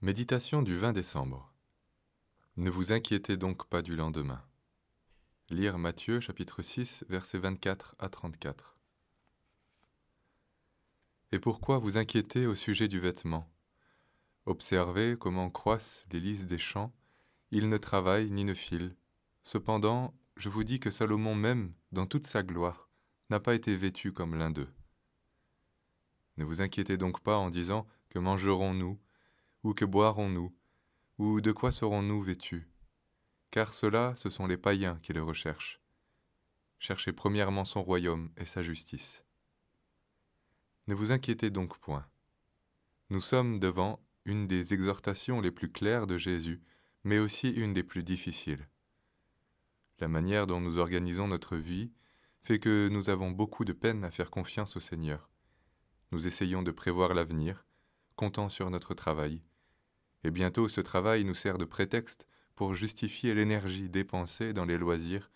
Méditation du 20 décembre. Ne vous inquiétez donc pas du lendemain. Lire Matthieu chapitre 6 versets 24 à 34. Et pourquoi vous inquiétez au sujet du vêtement? Observez comment croissent les lys des champs, ils ne travaillent ni ne filent. Cependant, je vous dis que Salomon même, dans toute sa gloire, n'a pas été vêtu comme l'un d'eux. Ne vous inquiétez donc pas en disant que mangerons-nous ou que boirons-nous? Ou de quoi serons-nous vêtus? Car cela, ce sont les païens qui le recherchent. Cherchez premièrement son royaume et sa justice. Ne vous inquiétez donc point. Nous sommes devant une des exhortations les plus claires de Jésus, mais aussi une des plus difficiles. La manière dont nous organisons notre vie fait que nous avons beaucoup de peine à faire confiance au Seigneur. Nous essayons de prévoir l'avenir, comptant sur notre travail, et bientôt ce travail nous sert de prétexte pour justifier l'énergie dépensée dans les loisirs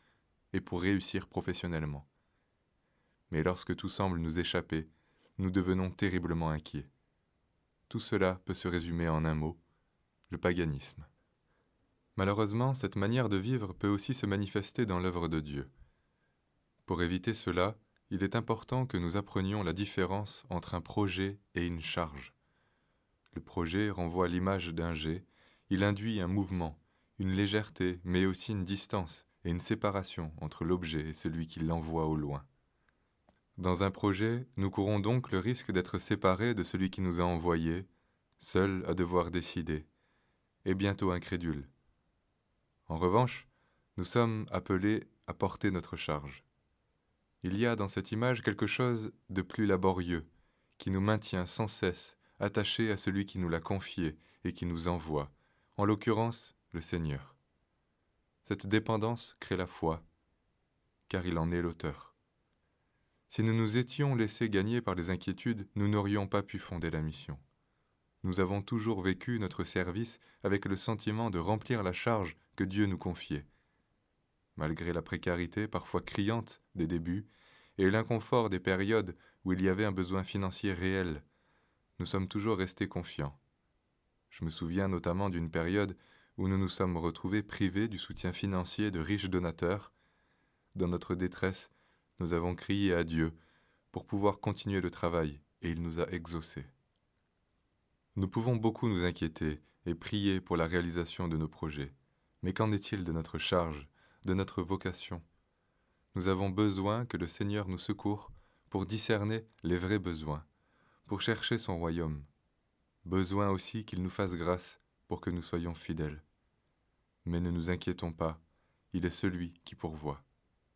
et pour réussir professionnellement. Mais lorsque tout semble nous échapper, nous devenons terriblement inquiets. Tout cela peut se résumer en un mot, le paganisme. Malheureusement, cette manière de vivre peut aussi se manifester dans l'œuvre de Dieu. Pour éviter cela, il est important que nous apprenions la différence entre un projet et une charge. Le projet renvoie l'image d'un jet, il induit un mouvement, une légèreté, mais aussi une distance et une séparation entre l'objet et celui qui l'envoie au loin. Dans un projet, nous courons donc le risque d'être séparés de celui qui nous a envoyés, seuls à devoir décider, et bientôt incrédules. En revanche, nous sommes appelés à porter notre charge. Il y a dans cette image quelque chose de plus laborieux, qui nous maintient sans cesse attaché à celui qui nous l'a confié et qui nous envoie, en l'occurrence le Seigneur. Cette dépendance crée la foi, car il en est l'auteur. Si nous nous étions laissés gagner par les inquiétudes, nous n'aurions pas pu fonder la mission. Nous avons toujours vécu notre service avec le sentiment de remplir la charge que Dieu nous confiait. Malgré la précarité parfois criante des débuts et l'inconfort des périodes où il y avait un besoin financier réel, nous sommes toujours restés confiants. Je me souviens notamment d'une période où nous nous sommes retrouvés privés du soutien financier de riches donateurs. Dans notre détresse, nous avons crié à Dieu pour pouvoir continuer le travail et il nous a exaucés. Nous pouvons beaucoup nous inquiéter et prier pour la réalisation de nos projets, mais qu'en est-il de notre charge, de notre vocation? Nous avons besoin que le Seigneur nous secourt pour discerner les vrais besoins pour chercher son royaume. Besoin aussi qu'il nous fasse grâce pour que nous soyons fidèles. Mais ne nous inquiétons pas, il est celui qui pourvoit.